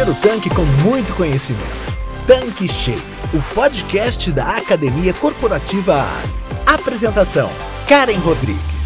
encher o tanque com muito conhecimento. Tanque Cheio, o podcast da Academia Corporativa ARI. Apresentação: Karen Rodrigues.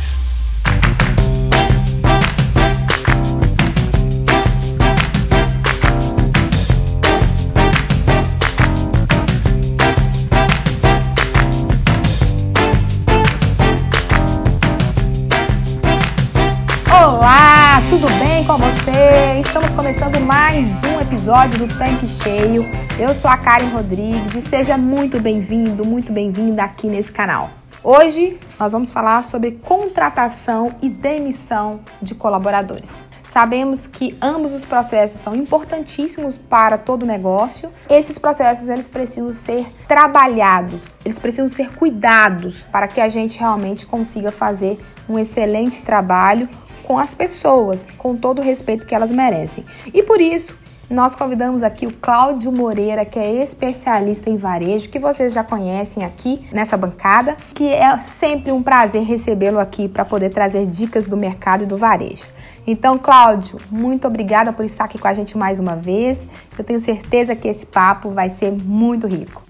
Começando mais um episódio do Tanque Cheio. Eu sou a Karen Rodrigues e seja muito bem-vindo, muito bem-vinda aqui nesse canal. Hoje nós vamos falar sobre contratação e demissão de colaboradores. Sabemos que ambos os processos são importantíssimos para todo negócio. Esses processos eles precisam ser trabalhados, eles precisam ser cuidados para que a gente realmente consiga fazer um excelente trabalho com as pessoas, com todo o respeito que elas merecem. E por isso, nós convidamos aqui o Cláudio Moreira, que é especialista em varejo, que vocês já conhecem aqui nessa bancada, que é sempre um prazer recebê-lo aqui para poder trazer dicas do mercado e do varejo. Então, Cláudio, muito obrigada por estar aqui com a gente mais uma vez. Eu tenho certeza que esse papo vai ser muito rico.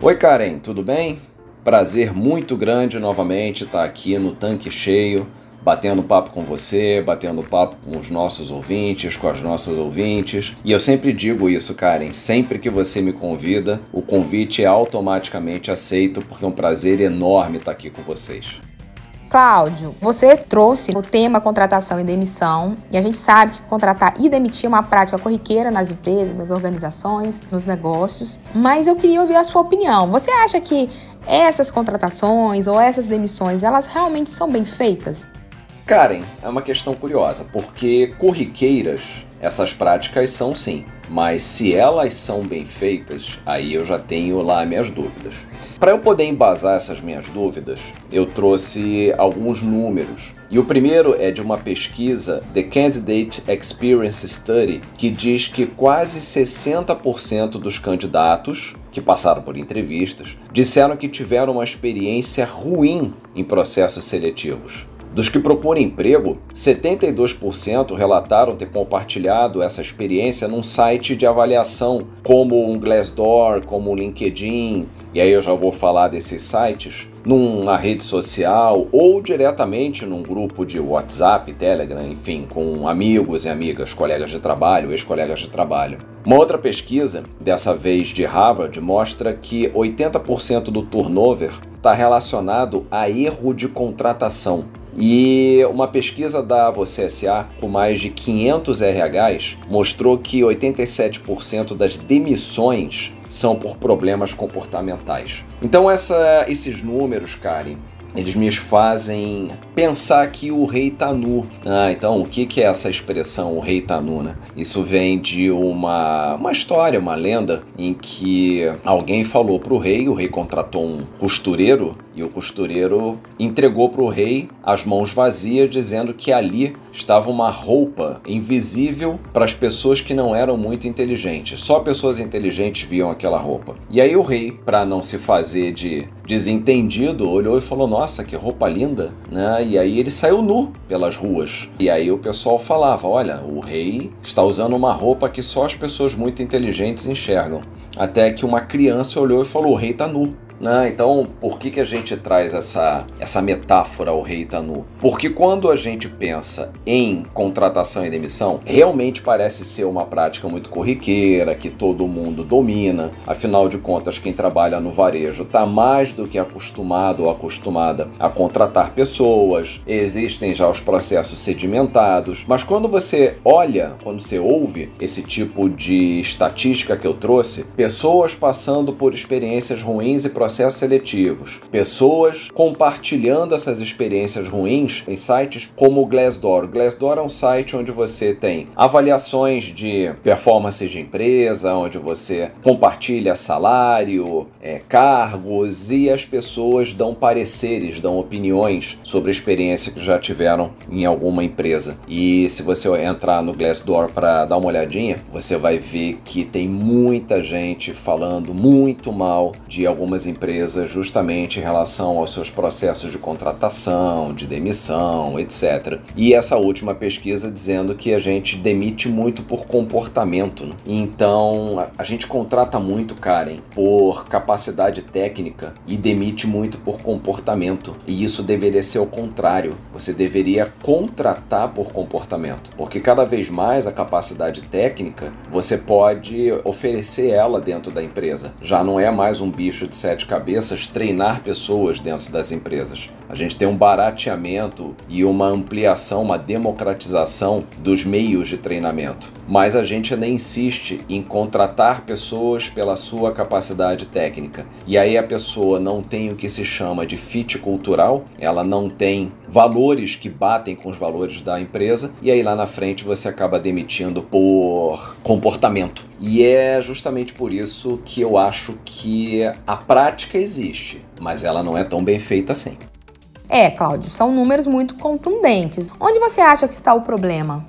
Oi, Karen, tudo bem? Prazer muito grande novamente estar aqui no Tanque Cheio batendo papo com você, batendo papo com os nossos ouvintes, com as nossas ouvintes. E eu sempre digo isso, Karen, sempre que você me convida, o convite é automaticamente aceito, porque é um prazer enorme estar aqui com vocês. Cláudio, você trouxe o tema contratação e demissão, e a gente sabe que contratar e demitir é uma prática corriqueira nas empresas, nas organizações, nos negócios, mas eu queria ouvir a sua opinião. Você acha que essas contratações ou essas demissões, elas realmente são bem feitas? Karen, é uma questão curiosa, porque corriqueiras essas práticas são sim, mas se elas são bem feitas, aí eu já tenho lá minhas dúvidas. Para eu poder embasar essas minhas dúvidas, eu trouxe alguns números. E o primeiro é de uma pesquisa, The Candidate Experience Study, que diz que quase 60% dos candidatos que passaram por entrevistas disseram que tiveram uma experiência ruim em processos seletivos. Dos que procuram emprego, 72% relataram ter compartilhado essa experiência num site de avaliação, como um Glassdoor, como um LinkedIn, e aí eu já vou falar desses sites, numa rede social ou diretamente num grupo de WhatsApp, Telegram, enfim, com amigos e amigas, colegas de trabalho, ex-colegas de trabalho. Uma outra pesquisa, dessa vez de Harvard, mostra que 80% do turnover está relacionado a erro de contratação. E uma pesquisa da Você SA com mais de 500 RHs mostrou que 87% das demissões são por problemas comportamentais. Então essa, esses números, Karen, eles me fazem pensar que o rei tá nu. Ah, então o que, que é essa expressão, o rei tá nu, né? Isso vem de uma, uma história, uma lenda, em que alguém falou pro rei, o rei contratou um costureiro, e o costureiro entregou pro rei as mãos vazias, dizendo que ali estava uma roupa invisível para as pessoas que não eram muito inteligentes. Só pessoas inteligentes viam aquela roupa. E aí o rei, para não se fazer de desentendido, olhou e falou: "Nossa, que roupa linda", né? E aí ele saiu nu pelas ruas. E aí o pessoal falava: "Olha, o rei está usando uma roupa que só as pessoas muito inteligentes enxergam". Até que uma criança olhou e falou: "O rei está nu". Né? Então, por que, que a gente traz essa, essa metáfora ao rei Tanu? Porque quando a gente pensa em contratação e demissão, realmente parece ser uma prática muito corriqueira, que todo mundo domina. Afinal de contas, quem trabalha no varejo está mais do que acostumado ou acostumada a contratar pessoas, existem já os processos sedimentados. Mas quando você olha, quando você ouve esse tipo de estatística que eu trouxe, pessoas passando por experiências ruins e processos processos seletivos, pessoas compartilhando essas experiências ruins em sites como o Glassdoor. O Glassdoor é um site onde você tem avaliações de performance de empresa, onde você compartilha salário, é, cargos e as pessoas dão pareceres, dão opiniões sobre a experiência que já tiveram em alguma empresa. E se você entrar no Glassdoor para dar uma olhadinha, você vai ver que tem muita gente falando muito mal de algumas empresas empresa justamente em relação aos seus processos de contratação, de demissão, etc. E essa última pesquisa dizendo que a gente demite muito por comportamento. Né? Então a gente contrata muito, Karen, por capacidade técnica e demite muito por comportamento. E isso deveria ser o contrário. Você deveria contratar por comportamento, porque cada vez mais a capacidade técnica você pode oferecer ela dentro da empresa. Já não é mais um bicho de sete cabeças treinar pessoas dentro das empresas. A gente tem um barateamento e uma ampliação, uma democratização dos meios de treinamento. Mas a gente ainda insiste em contratar pessoas pela sua capacidade técnica. E aí a pessoa não tem o que se chama de fit cultural, ela não tem valores que batem com os valores da empresa, e aí lá na frente você acaba demitindo por comportamento. E é justamente por isso que eu acho que a prática existe, mas ela não é tão bem feita assim. É, Cláudio, são números muito contundentes. Onde você acha que está o problema?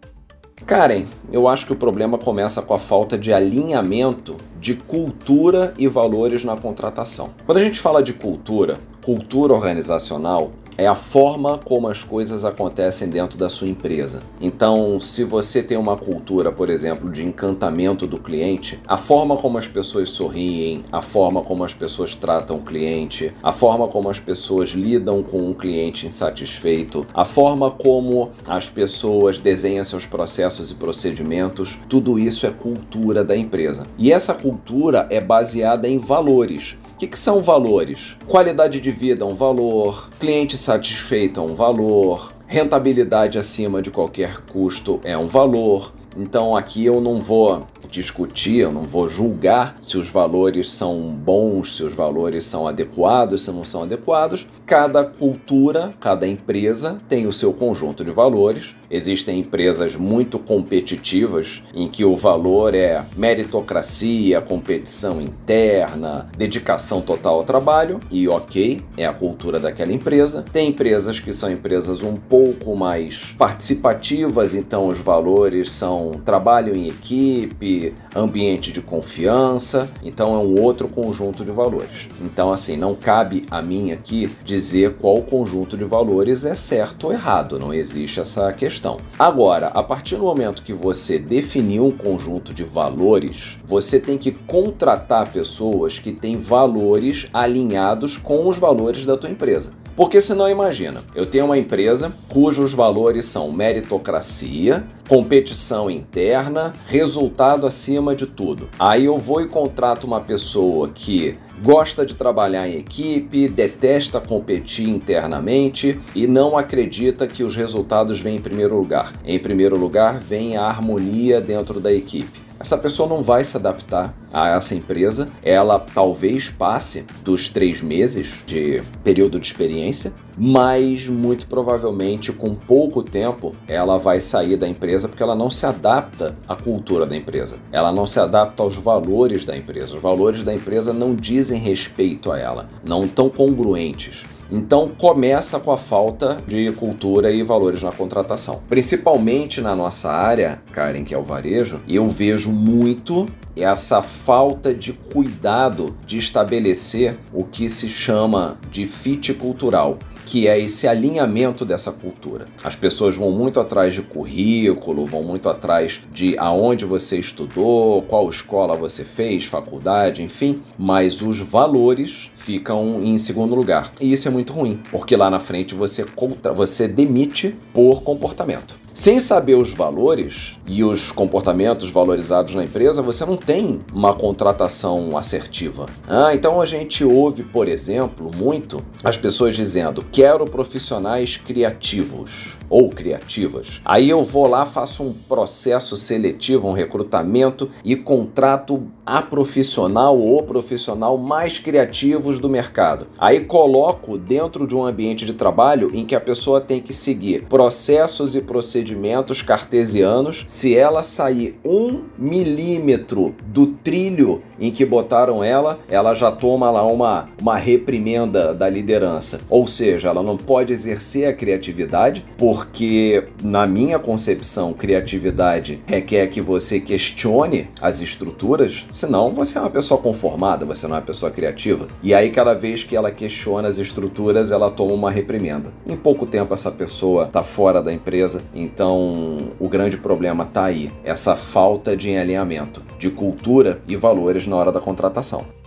Karen, eu acho que o problema começa com a falta de alinhamento de cultura e valores na contratação. Quando a gente fala de cultura, cultura organizacional, é a forma como as coisas acontecem dentro da sua empresa. Então, se você tem uma cultura, por exemplo, de encantamento do cliente, a forma como as pessoas sorriem, a forma como as pessoas tratam o cliente, a forma como as pessoas lidam com um cliente insatisfeito, a forma como as pessoas desenham seus processos e procedimentos, tudo isso é cultura da empresa. E essa cultura é baseada em valores que, que são valores? Qualidade de vida é um valor, cliente satisfeito é um valor, rentabilidade acima de qualquer custo é um valor. Então aqui eu não vou discutir, eu não vou julgar se os valores são bons, se os valores são adequados, se não são adequados. Cada cultura, cada empresa tem o seu conjunto de valores. Existem empresas muito competitivas em que o valor é meritocracia, competição interna, dedicação total ao trabalho e ok, é a cultura daquela empresa. Tem empresas que são empresas um pouco mais participativas, então os valores são trabalho em equipe, ambiente de confiança, então é um outro conjunto de valores. Então, assim, não cabe a mim aqui dizer qual conjunto de valores é certo ou errado, não existe essa questão. Agora, a partir do momento que você definiu um conjunto de valores, você tem que contratar pessoas que têm valores alinhados com os valores da tua empresa. Porque senão imagina, eu tenho uma empresa cujos valores são meritocracia, competição interna, resultado acima de tudo. Aí eu vou e contrato uma pessoa que gosta de trabalhar em equipe, detesta competir internamente e não acredita que os resultados vêm em primeiro lugar. Em primeiro lugar, vem a harmonia dentro da equipe essa pessoa não vai se adaptar a essa empresa. Ela talvez passe dos três meses de período de experiência, mas muito provavelmente com pouco tempo ela vai sair da empresa porque ela não se adapta à cultura da empresa. Ela não se adapta aos valores da empresa. Os valores da empresa não dizem respeito a ela, não tão congruentes. Então começa com a falta de cultura e valores na contratação. Principalmente na nossa área, Karen, que é o varejo, eu vejo muito essa falta de cuidado de estabelecer o que se chama de fit cultural que é esse alinhamento dessa cultura. As pessoas vão muito atrás de currículo, vão muito atrás de aonde você estudou, qual escola você fez, faculdade, enfim, mas os valores ficam em segundo lugar. E isso é muito ruim, porque lá na frente você contra, você demite por comportamento. Sem saber os valores e os comportamentos valorizados na empresa, você não tem uma contratação assertiva. Ah, então a gente ouve, por exemplo, muito as pessoas dizendo: quero profissionais criativos ou criativas. Aí eu vou lá, faço um processo seletivo, um recrutamento e contrato a profissional ou profissional mais criativos do mercado. Aí coloco dentro de um ambiente de trabalho em que a pessoa tem que seguir processos e procedimentos cartesianos. Se ela sair um milímetro do trilho em que botaram ela, ela já toma lá uma, uma reprimenda da liderança. Ou seja, ela não pode exercer a criatividade, porque, na minha concepção, criatividade requer que você questione as estruturas, senão você é uma pessoa conformada, você não é uma pessoa criativa. E aí, cada vez que ela questiona as estruturas, ela toma uma reprimenda. Em pouco tempo, essa pessoa está fora da empresa, então o grande problema está aí: essa falta de alinhamento de cultura e valores na hora da contratação.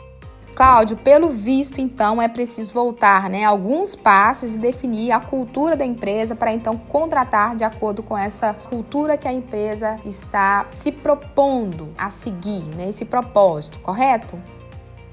Cláudio, pelo visto, então, é preciso voltar né, alguns passos e definir a cultura da empresa para então contratar de acordo com essa cultura que a empresa está se propondo a seguir, né, esse propósito, correto?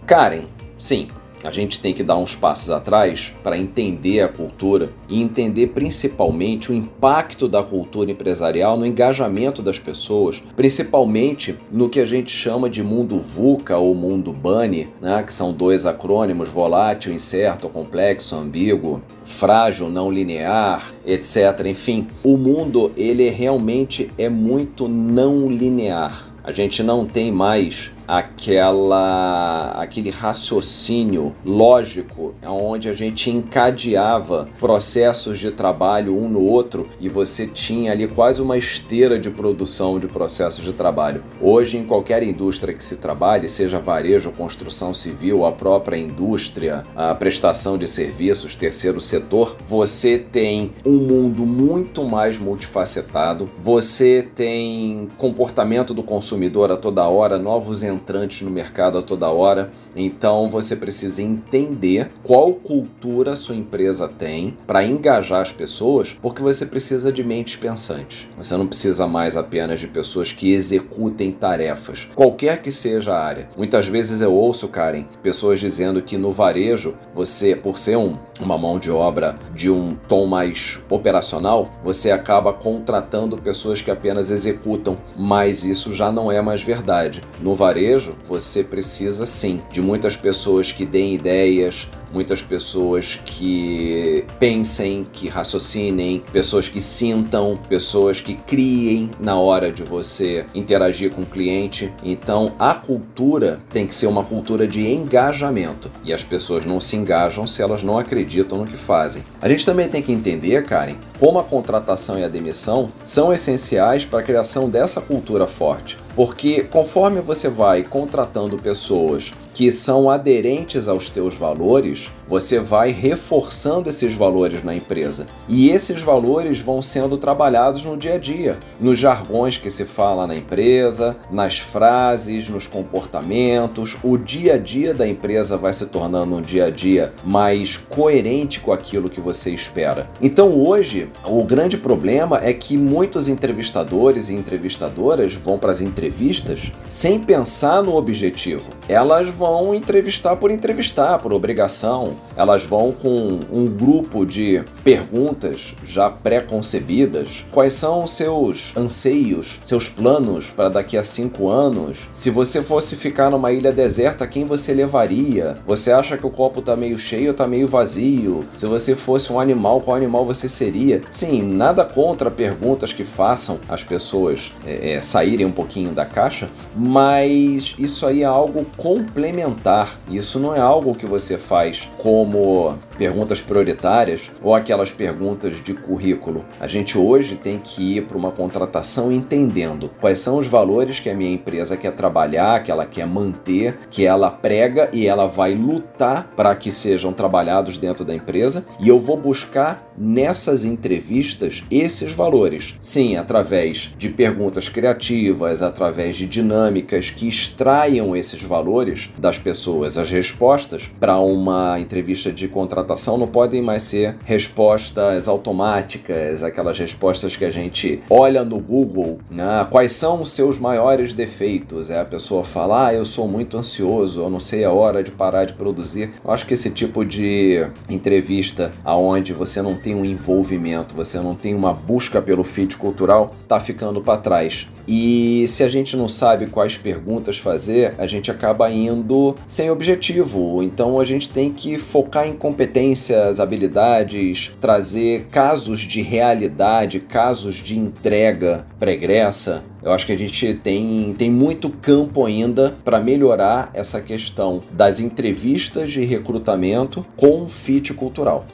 Karen, sim, a gente tem que dar uns passos atrás para entender a cultura e entender principalmente o impacto da cultura empresarial no engajamento das pessoas, principalmente no que a gente chama de mundo VUCA ou mundo BUNNY, né, que são dois acrônimos: volátil, incerto, complexo, ambíguo frágil, não linear, etc. Enfim, o mundo ele realmente é muito não linear. A gente não tem mais aquela aquele raciocínio lógico onde a gente encadeava processos de trabalho um no outro e você tinha ali quase uma esteira de produção de processos de trabalho. Hoje em qualquer indústria que se trabalhe, seja varejo, construção civil, a própria indústria, a prestação de serviços, terceiro setor, você tem um mundo muito mais multifacetado. Você tem comportamento do consumidor a toda hora, novos entrantes no mercado a toda hora. Então você precisa entender qual cultura sua empresa tem para engajar as pessoas, porque você precisa de mentes pensantes. Você não precisa mais apenas de pessoas que executem tarefas, qualquer que seja a área. Muitas vezes eu ouço, Karen, pessoas dizendo que no varejo, você, por ser um, uma mão de obra de um tom mais operacional, você acaba contratando pessoas que apenas executam, mas isso já não é mais verdade. No varejo, você precisa sim de muitas pessoas que deem ideias, muitas pessoas que pensem, que raciocinem, pessoas que sintam, pessoas que criem na hora de você interagir com o cliente. Então, a cultura tem que ser uma cultura de engajamento e as pessoas não se engajam se elas não acreditam no que fazem. A gente também tem que entender, Karen, como a contratação e a demissão são essenciais para a criação dessa cultura forte. Porque conforme você vai contratando pessoas que são aderentes aos teus valores, você vai reforçando esses valores na empresa. E esses valores vão sendo trabalhados no dia a dia, nos jargões que se fala na empresa, nas frases, nos comportamentos. O dia a dia da empresa vai se tornando um dia a dia mais coerente com aquilo que você espera. Então hoje, o grande problema é que muitos entrevistadores e entrevistadoras vão para as entrevistas sem pensar no objetivo. Elas vão entrevistar por entrevistar, por obrigação. Elas vão com um grupo de perguntas já pré-concebidas. Quais são os seus anseios, seus planos para daqui a cinco anos? Se você fosse ficar numa ilha deserta, quem você levaria? Você acha que o copo está meio cheio ou está meio vazio? Se você fosse um animal, qual animal você seria? Sim, nada contra perguntas que façam as pessoas é, é, saírem um pouquinho da caixa, mas isso aí é algo complementar. Isso não é algo que você faz como perguntas prioritárias ou aquelas perguntas de currículo. A gente hoje tem que ir para uma contratação entendendo quais são os valores que a minha empresa quer trabalhar, que ela quer manter, que ela prega e ela vai lutar para que sejam trabalhados dentro da empresa, e eu vou buscar nessas entrevistas esses valores. Sim, através de perguntas criativas, através de dinâmicas que extraiam esses valores das pessoas. As respostas para uma entrevista de contratação não podem mais ser respostas automáticas, aquelas respostas que a gente olha no Google, né? quais são os seus maiores defeitos? É a pessoa falar, ah, eu sou muito ansioso, eu não sei a hora de parar de produzir. Eu acho que esse tipo de entrevista aonde você não tem um envolvimento, você não tem uma busca pelo fit cultural, tá ficando para trás. E se a gente não sabe quais perguntas fazer, a gente acaba indo sem objetivo. Então a gente tem que focar em competências, habilidades, trazer casos de realidade, casos de entrega pregressa. Eu acho que a gente tem, tem muito campo ainda para melhorar essa questão das entrevistas de recrutamento com fit cultural.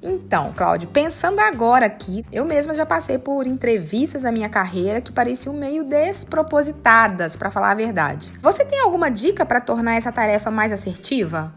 Então, Cláudio, pensando agora aqui, eu mesma já passei por entrevistas na minha carreira que pareciam meio despropositadas, para falar a verdade. Você tem alguma dica para tornar essa tarefa mais assertiva?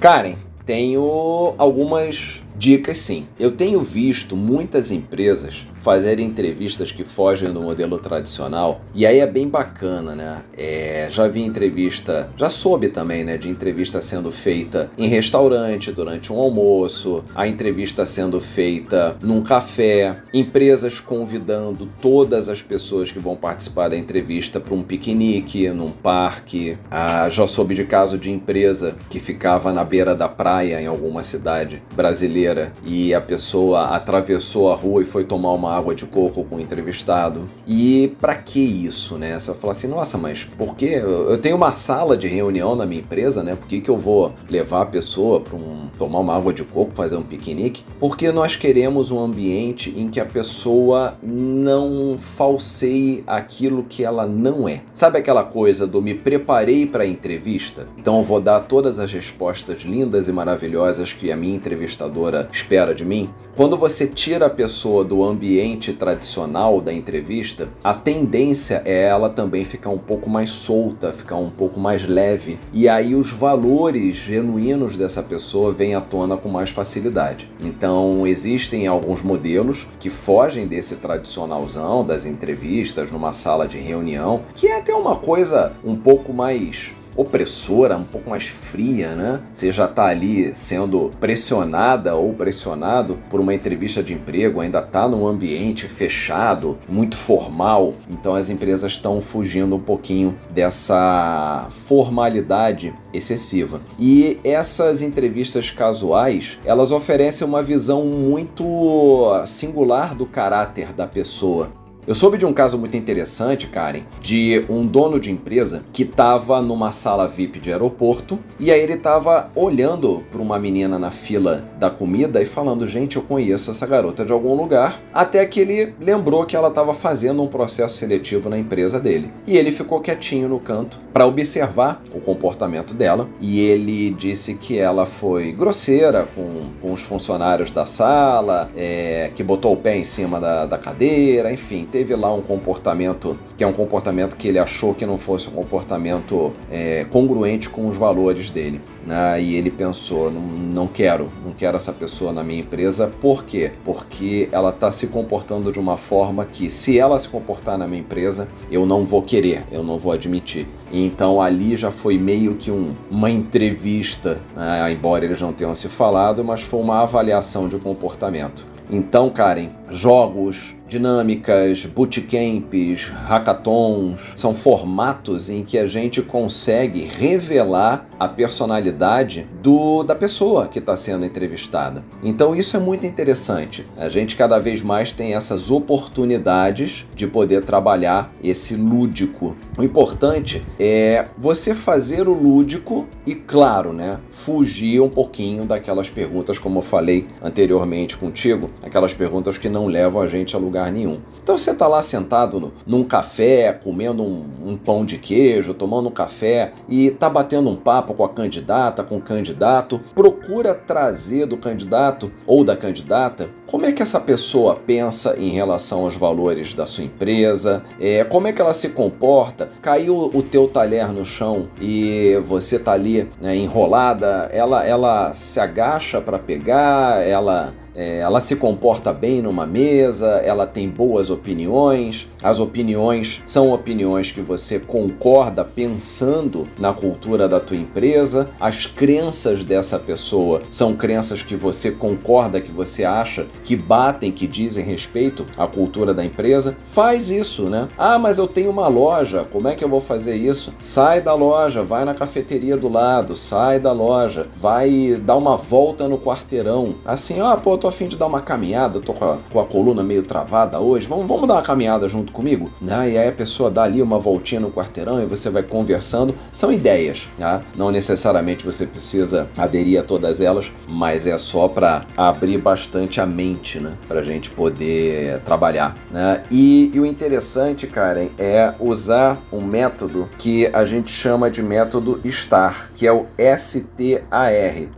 Karen, tenho algumas dicas sim. Eu tenho visto muitas empresas fazer entrevistas que fogem do modelo tradicional. E aí é bem bacana, né? É, já vi entrevista, já soube também, né? De entrevista sendo feita em restaurante durante um almoço, a entrevista sendo feita num café, empresas convidando todas as pessoas que vão participar da entrevista para um piquenique, num parque. Ah, já soube de caso de empresa que ficava na beira da praia em alguma cidade brasileira e a pessoa atravessou a rua e foi tomar uma água de coco com o entrevistado. E para que isso, né? Você vai falar assim, nossa, mas por que? Eu tenho uma sala de reunião na minha empresa, né? Por que, que eu vou levar a pessoa para um, tomar uma água de coco, fazer um piquenique? Porque nós queremos um ambiente em que a pessoa não falseie aquilo que ela não é. Sabe aquela coisa do me preparei para a entrevista? Então eu vou dar todas as respostas lindas e maravilhosas que a minha entrevistadora espera de mim? Quando você tira a pessoa do ambiente tradicional da entrevista, a tendência é ela também ficar um pouco mais solta, ficar um pouco mais leve. E aí os valores genuínos dessa pessoa vêm à tona com mais facilidade. Então existem alguns modelos que fogem desse tradicionalzão das entrevistas numa sala de reunião, que é até uma coisa um pouco mais opressora, um pouco mais fria, né? Você já está ali sendo pressionada ou pressionado por uma entrevista de emprego, ainda está num ambiente fechado, muito formal. Então as empresas estão fugindo um pouquinho dessa formalidade excessiva. E essas entrevistas casuais, elas oferecem uma visão muito singular do caráter da pessoa. Eu soube de um caso muito interessante, Karen, de um dono de empresa que estava numa sala VIP de aeroporto e aí ele estava olhando para uma menina na fila da comida e falando: Gente, eu conheço essa garota de algum lugar. Até que ele lembrou que ela estava fazendo um processo seletivo na empresa dele. E ele ficou quietinho no canto para observar o comportamento dela. E ele disse que ela foi grosseira com, com os funcionários da sala, é, que botou o pé em cima da, da cadeira, enfim teve lá um comportamento que é um comportamento que ele achou que não fosse um comportamento é, congruente com os valores dele. Né? E ele pensou: não, não quero, não quero essa pessoa na minha empresa. Por quê? Porque ela está se comportando de uma forma que, se ela se comportar na minha empresa, eu não vou querer, eu não vou admitir. Então ali já foi meio que um, uma entrevista, né? embora eles não tenham se falado, mas foi uma avaliação de comportamento. Então, Karen, jogos, dinâmicas, bootcamps, hackathons, são formatos em que a gente consegue revelar a personalidade do da pessoa que está sendo entrevistada. Então isso é muito interessante. A gente cada vez mais tem essas oportunidades de poder trabalhar esse lúdico. O importante é você fazer o lúdico e, claro, né, fugir um pouquinho daquelas perguntas, como eu falei anteriormente contigo, aquelas perguntas que não levam a gente a lugar lugar nenhum. Então você está lá sentado no, num café, comendo um, um, pão de queijo, tomando um café e tá batendo um papo com a candidata, com o candidato, procura trazer do candidato ou da candidata como é que essa pessoa pensa em relação aos valores da sua empresa, é, como é que ela se comporta. Caiu o teu talher no chão e você tá ali né, enrolada, ela, ela se agacha para pegar, ela é, ela se comporta bem numa mesa, ela tem boas opiniões, as opiniões são opiniões que você concorda pensando na cultura da tua empresa, as crenças dessa pessoa são crenças que você concorda, que você acha que batem, que dizem respeito à cultura da empresa. Faz isso, né? Ah, mas eu tenho uma loja, como é que eu vou fazer isso? Sai da loja, vai na cafeteria do lado, sai da loja, vai dar uma volta no quarteirão. Assim, ah, pô, tô tô afim de dar uma caminhada, tô com a, com a coluna meio travada hoje, vamos, vamos dar uma caminhada junto comigo? Né? E aí a pessoa dá ali uma voltinha no quarteirão e você vai conversando. São ideias, né? não necessariamente você precisa aderir a todas elas, mas é só para abrir bastante a mente, né? Pra gente poder trabalhar, né? E, e o interessante, Karen, é usar um método que a gente chama de método STAR, que é o STAR.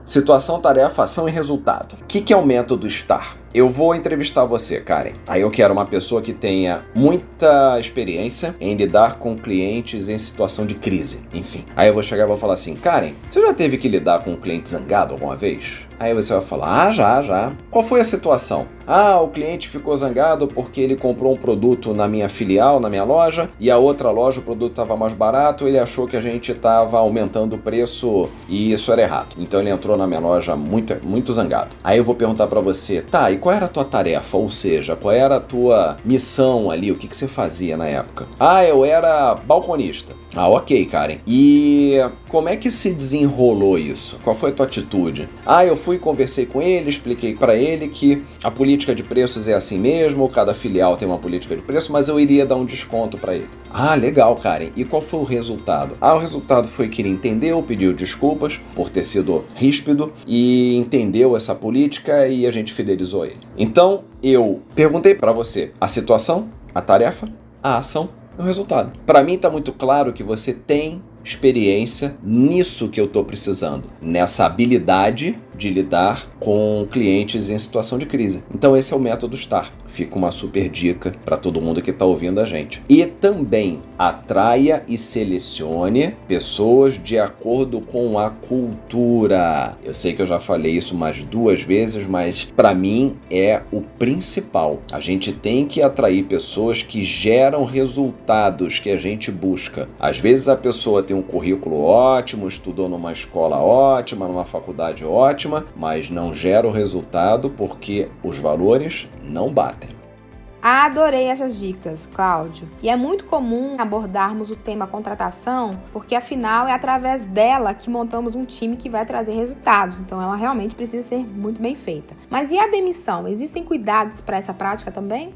Situação, tarefa, ação e resultado. O que, que é o método STAR? Eu vou entrevistar você, Karen. Aí eu quero uma pessoa que tenha muita experiência em lidar com clientes em situação de crise. Enfim. Aí eu vou chegar e vou falar assim: Karen, você já teve que lidar com um cliente zangado alguma vez? Aí você vai falar: Ah, já, já. Qual foi a situação? Ah, o cliente ficou zangado porque ele comprou um produto na minha filial, na minha loja, e a outra loja o produto estava mais barato, ele achou que a gente estava aumentando o preço e isso era errado. Então ele entrou na minha loja muito, muito zangado. Aí eu vou perguntar para você: Tá, e qual era a tua tarefa? Ou seja, qual era a tua missão ali? O que, que você fazia na época? Ah, eu era balconista. Ah, ok, Karen. E como é que se desenrolou isso? Qual foi a tua atitude? Ah, eu fui conversei com ele, expliquei para ele que a política de preços é assim mesmo, cada filial tem uma política de preço, mas eu iria dar um desconto para ele. Ah, legal, Karen. E qual foi o resultado? Ah, o resultado foi que ele entendeu, pediu desculpas por ter sido ríspido e entendeu essa política e a gente fidelizou ele. Então, eu perguntei para você a situação, a tarefa, a ação o resultado. Para mim está muito claro que você tem experiência nisso que eu estou precisando, nessa habilidade de lidar com clientes em situação de crise. Então esse é o método STAR. Fica uma super dica para todo mundo que está ouvindo a gente. E também atraia e selecione pessoas de acordo com a cultura. Eu sei que eu já falei isso mais duas vezes, mas para mim é o principal. A gente tem que atrair pessoas que geram resultados que a gente busca. Às vezes a pessoa tem um currículo ótimo, estudou numa escola ótima, numa faculdade ótima, mas não gera o resultado porque os valores não batem. Adorei essas dicas, Cláudio. E é muito comum abordarmos o tema contratação, porque afinal é através dela que montamos um time que vai trazer resultados. Então ela realmente precisa ser muito bem feita. Mas e a demissão? Existem cuidados para essa prática também?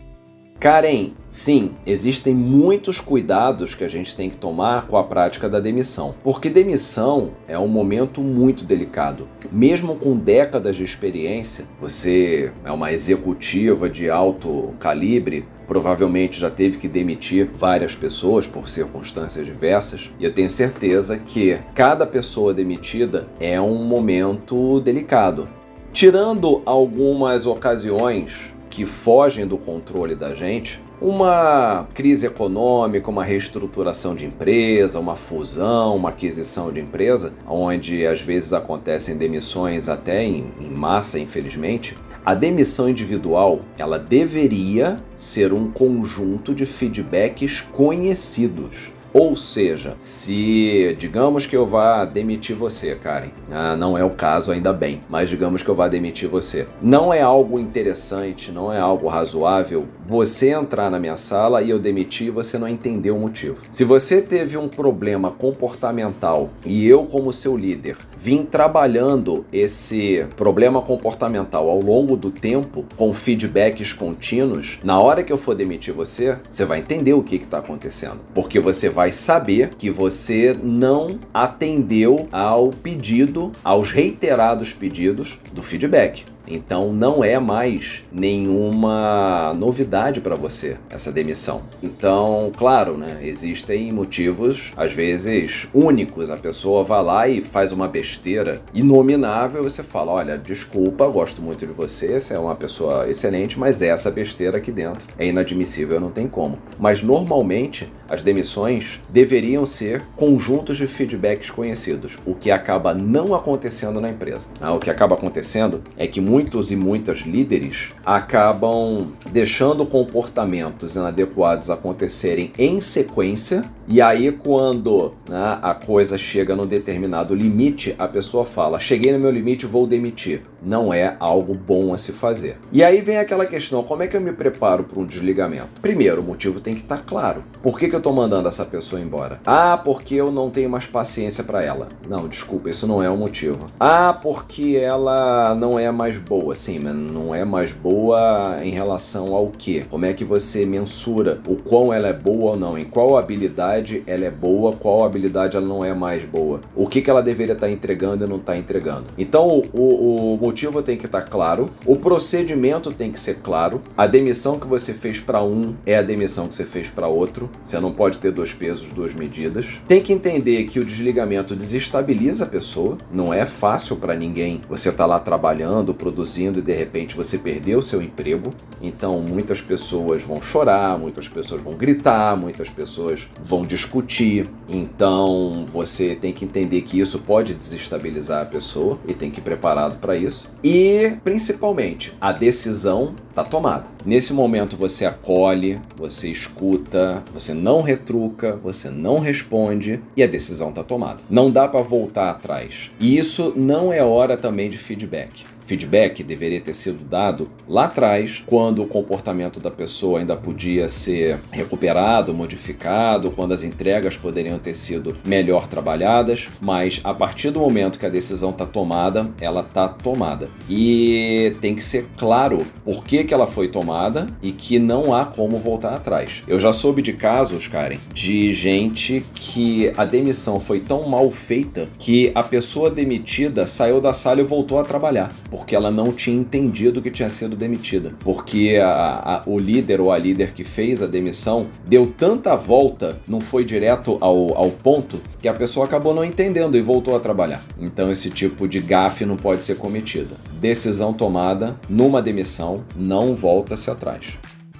Karen, sim, existem muitos cuidados que a gente tem que tomar com a prática da demissão, porque demissão é um momento muito delicado. Mesmo com décadas de experiência, você é uma executiva de alto calibre, provavelmente já teve que demitir várias pessoas por circunstâncias diversas, e eu tenho certeza que cada pessoa demitida é um momento delicado. Tirando algumas ocasiões que fogem do controle da gente, uma crise econômica, uma reestruturação de empresa, uma fusão, uma aquisição de empresa, onde às vezes acontecem demissões até em, em, massa, infelizmente, a demissão individual ela deveria ser um conjunto de feedbacks conhecidos. Ou seja, se digamos que eu vá demitir você, Karen, ah, não é o caso ainda bem, mas digamos que eu vá demitir você. Não é algo interessante, não é algo razoável você entrar na minha sala e eu demitir e você não entender o motivo. Se você teve um problema comportamental e eu, como seu líder, vim trabalhando esse problema comportamental ao longo do tempo, com feedbacks contínuos, na hora que eu for demitir você, você vai entender o que está acontecendo. Porque você vai saber que você não atendeu ao pedido, aos reiterados pedidos do feedback. Então não é mais nenhuma novidade para você essa demissão. Então, claro, né, existem motivos às vezes únicos. A pessoa vai lá e faz uma besteira inominável, você fala: "Olha, desculpa, gosto muito de você, você é uma pessoa excelente, mas essa besteira aqui dentro é inadmissível, não tem como". Mas normalmente as demissões deveriam ser conjuntos de feedbacks conhecidos, o que acaba não acontecendo na empresa. Ah, o que acaba acontecendo é que muitos e muitas líderes acabam deixando comportamentos inadequados acontecerem em sequência, e aí quando né, a coisa chega num determinado limite, a pessoa fala: cheguei no meu limite, vou demitir. não é algo bom a se fazer. E aí vem aquela questão: como é que eu me preparo para um desligamento? Primeiro, o motivo tem que estar tá claro. Por que, que eu estou mandando essa pessoa embora? Ah, porque eu não tenho mais paciência para ela. Não, desculpa, isso não é o um motivo. Ah, porque ela não é mais boa. Sim, mas não é mais boa em relação ao que? Como é que você mensura o quão ela é boa ou não? Em qual habilidade ela é boa, qual habilidade ela não é mais boa? O que, que ela deveria estar tá entregando e não está entregando? Então, o, o motivo tem que estar tá claro, o procedimento tem que ser claro, a demissão que você fez para um é a demissão que você fez para outro. Você não pode ter dois pesos, duas medidas. Tem que entender que o desligamento desestabiliza a pessoa, não é fácil para ninguém. Você tá lá trabalhando, produzindo e de repente você perdeu seu emprego. Então, muitas pessoas vão chorar, muitas pessoas vão gritar, muitas pessoas vão discutir. Então, você tem que entender que isso pode desestabilizar a pessoa e tem que ir preparado para isso. E, principalmente, a decisão está tomada. Nesse momento você acolhe, você escuta, você não retruca, você não responde e a decisão está tomada. Não dá para voltar atrás. E isso não é hora também de feedback feedback deveria ter sido dado lá atrás, quando o comportamento da pessoa ainda podia ser recuperado, modificado, quando as entregas poderiam ter sido melhor trabalhadas, mas a partir do momento que a decisão está tomada, ela está tomada. E tem que ser claro por que, que ela foi tomada e que não há como voltar atrás. Eu já soube de casos, Karen, de gente que a demissão foi tão mal feita que a pessoa demitida saiu da sala e voltou a trabalhar porque ela não tinha entendido que tinha sido demitida. Porque a, a, o líder ou a líder que fez a demissão deu tanta volta, não foi direto ao, ao ponto, que a pessoa acabou não entendendo e voltou a trabalhar. Então esse tipo de gafe não pode ser cometida. Decisão tomada numa demissão, não volta-se atrás.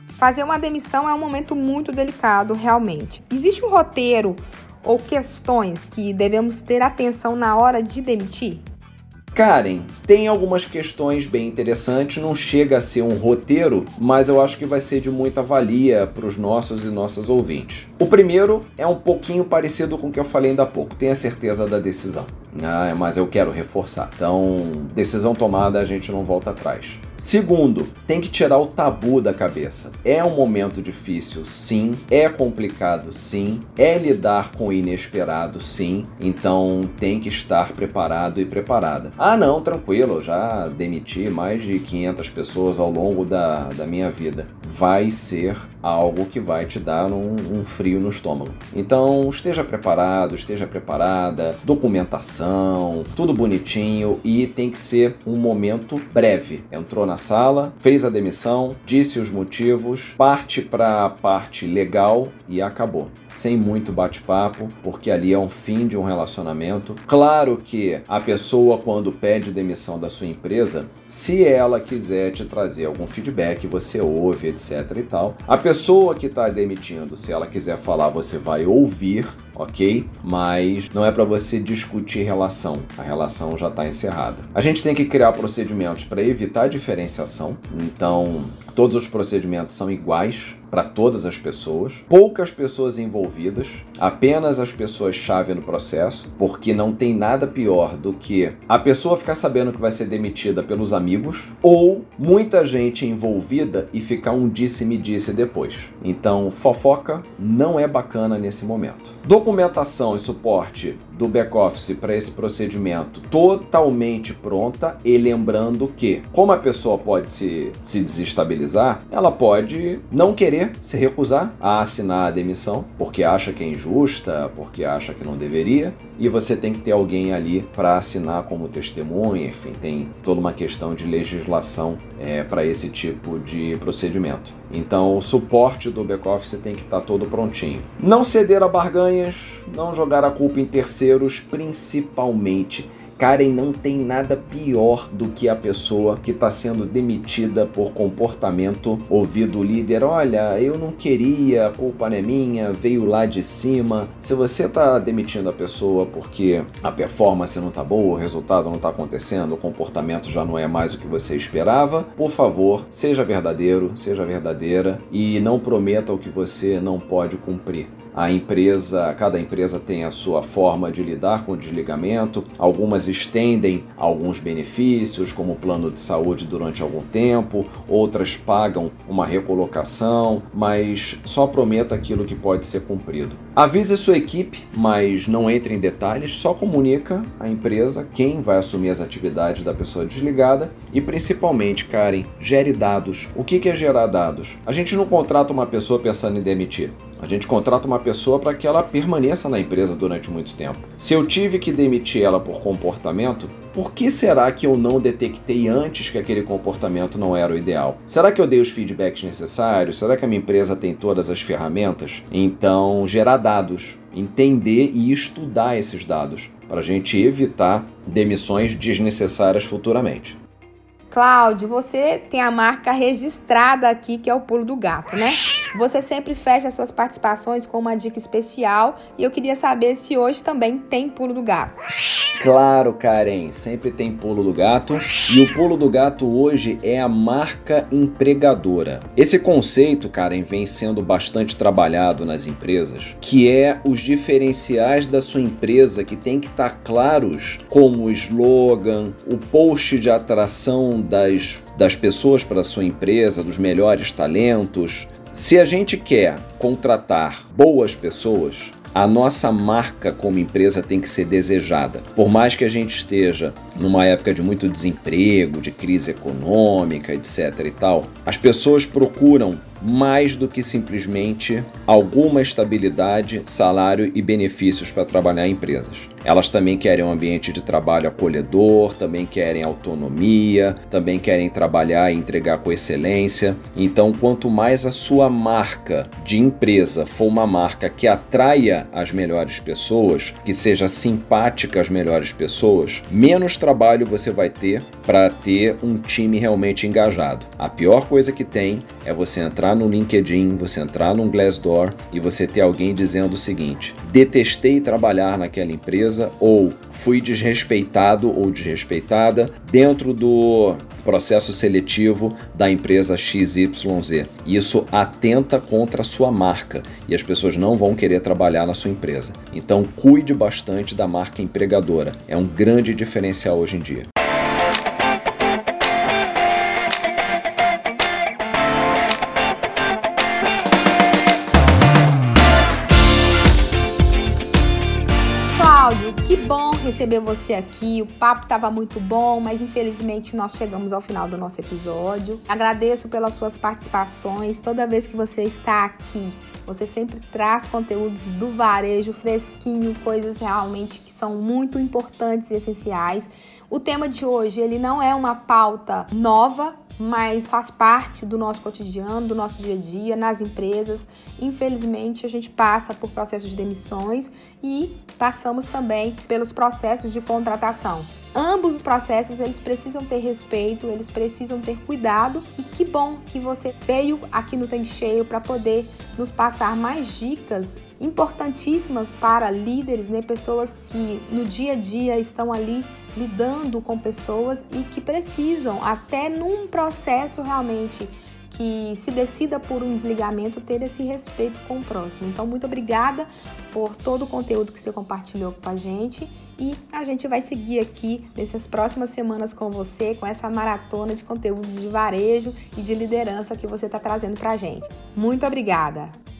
Fazer uma demissão é um momento muito delicado, realmente. Existe um roteiro ou questões que devemos ter atenção na hora de demitir? Karen, tem algumas questões bem interessantes, não chega a ser um roteiro, mas eu acho que vai ser de muita valia para os nossos e nossas ouvintes. O primeiro é um pouquinho parecido com o que eu falei ainda há pouco, tenha certeza da decisão. Ah, mas eu quero reforçar. Então, decisão tomada, a gente não volta atrás. Segundo, tem que tirar o tabu da cabeça. É um momento difícil, sim. É complicado, sim. É lidar com o inesperado, sim. Então tem que estar preparado e preparada. Ah, não, tranquilo, já demiti mais de 500 pessoas ao longo da, da minha vida. Vai ser algo que vai te dar um, um frio no estômago. Então esteja preparado, esteja preparada. Documentação, tudo bonitinho e tem que ser um momento breve. Entrou na sala, fez a demissão, disse os motivos, parte para a parte legal e acabou. Sem muito bate-papo, porque ali é um fim de um relacionamento. Claro que a pessoa, quando pede demissão da sua empresa, se ela quiser te trazer algum feedback, você ouve, etc e tal. A pessoa que está demitindo, se ela quiser falar, você vai ouvir, ok? Mas não é para você discutir relação. A relação já está encerrada. A gente tem que criar procedimentos para evitar diferenciação. Então, todos os procedimentos são iguais para todas as pessoas, poucas pessoas envolvidas, apenas as pessoas-chave no processo, porque não tem nada pior do que a pessoa ficar sabendo que vai ser demitida pelos amigos ou muita gente envolvida e ficar um disse-me-disse depois. Então, fofoca não é bacana nesse momento. Documentação e suporte do back-office para esse procedimento totalmente pronta e lembrando que, como a pessoa pode se, se desestabilizar, ela pode não querer se recusar a assinar a demissão porque acha que é injusta, porque acha que não deveria, e você tem que ter alguém ali para assinar como testemunha, enfim, tem toda uma questão de legislação é, para esse tipo de procedimento. Então, o suporte do back-office tem que estar tá todo prontinho. Não ceder a barganhas, não jogar a culpa em terceiros, principalmente Karen não tem nada pior do que a pessoa que está sendo demitida por comportamento ouvido o líder. Olha, eu não queria, a culpa não é minha, veio lá de cima. Se você está demitindo a pessoa porque a performance não está boa, o resultado não está acontecendo, o comportamento já não é mais o que você esperava, por favor, seja verdadeiro, seja verdadeira e não prometa o que você não pode cumprir. A empresa, cada empresa tem a sua forma de lidar com o desligamento. Algumas estendem alguns benefícios, como plano de saúde durante algum tempo, outras pagam uma recolocação, mas só prometa aquilo que pode ser cumprido. Avise sua equipe, mas não entre em detalhes, só comunica à empresa quem vai assumir as atividades da pessoa desligada e principalmente, Karen, gere dados. O que é gerar dados? A gente não contrata uma pessoa pensando em demitir. A gente contrata uma pessoa para que ela permaneça na empresa durante muito tempo. Se eu tive que demitir ela por comportamento, por que será que eu não detectei antes que aquele comportamento não era o ideal? Será que eu dei os feedbacks necessários? Será que a minha empresa tem todas as ferramentas? Então, gerar dados, entender e estudar esses dados para a gente evitar demissões desnecessárias futuramente. Cláudio, você tem a marca registrada aqui, que é o pulo do gato, né? Você sempre fecha suas participações com uma dica especial e eu queria saber se hoje também tem pulo do gato. Claro, Karen, sempre tem pulo do gato e o pulo do gato hoje é a marca empregadora. Esse conceito, Karen, vem sendo bastante trabalhado nas empresas, que é os diferenciais da sua empresa que tem que estar claros, como o slogan, o post de atração das, das pessoas para sua empresa, dos melhores talentos. Se a gente quer contratar boas pessoas, a nossa marca como empresa tem que ser desejada. Por mais que a gente esteja numa época de muito desemprego, de crise econômica, etc e tal, as pessoas procuram mais do que simplesmente alguma estabilidade, salário e benefícios para trabalhar em empresas. Elas também querem um ambiente de trabalho acolhedor, também querem autonomia, também querem trabalhar e entregar com excelência. Então, quanto mais a sua marca de empresa for uma marca que atraia as melhores pessoas, que seja simpática às melhores pessoas, menos trabalho você vai ter para ter um time realmente engajado. A pior coisa que tem é você entrar no LinkedIn, você entrar no Glassdoor e você ter alguém dizendo o seguinte: detestei trabalhar naquela empresa ou fui desrespeitado ou desrespeitada dentro do processo seletivo da empresa XYZ. Isso atenta contra a sua marca e as pessoas não vão querer trabalhar na sua empresa. Então, cuide bastante da marca empregadora. É um grande diferencial hoje em dia. Receber você aqui. O papo estava muito bom, mas infelizmente nós chegamos ao final do nosso episódio. Agradeço pelas suas participações. Toda vez que você está aqui, você sempre traz conteúdos do varejo fresquinho, coisas realmente que são muito importantes e essenciais. O tema de hoje, ele não é uma pauta nova, mas faz parte do nosso cotidiano, do nosso dia a dia, nas empresas. Infelizmente, a gente passa por processos de demissões e passamos também pelos processos de contratação. Ambos os processos eles precisam ter respeito, eles precisam ter cuidado e que bom que você veio aqui no Tanque Cheio para poder nos passar mais dicas importantíssimas para líderes, né, pessoas que no dia a dia estão ali lidando com pessoas e que precisam, até num processo realmente que se decida por um desligamento, ter esse respeito com o próximo. Então, muito obrigada por todo o conteúdo que você compartilhou com a gente e a gente vai seguir aqui nessas próximas semanas com você, com essa maratona de conteúdos de varejo e de liderança que você está trazendo para a gente. Muito obrigada!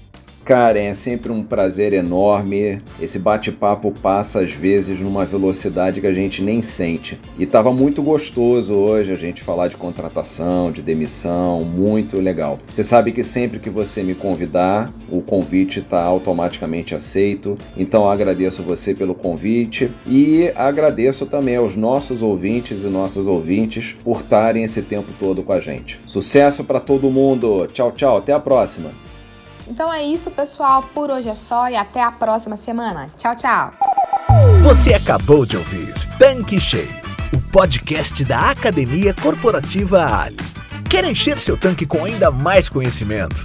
Karen, é sempre um prazer enorme. Esse bate-papo passa às vezes numa velocidade que a gente nem sente. E estava muito gostoso hoje a gente falar de contratação, de demissão, muito legal. Você sabe que sempre que você me convidar, o convite está automaticamente aceito. Então agradeço você pelo convite e agradeço também aos nossos ouvintes e nossas ouvintes por estarem esse tempo todo com a gente. Sucesso para todo mundo. Tchau, tchau. Até a próxima. Então é isso, pessoal. Por hoje é só e até a próxima semana. Tchau, tchau. Você acabou de ouvir Tanque Cheio, o podcast da Academia Corporativa Ali. Quer encher seu tanque com ainda mais conhecimento?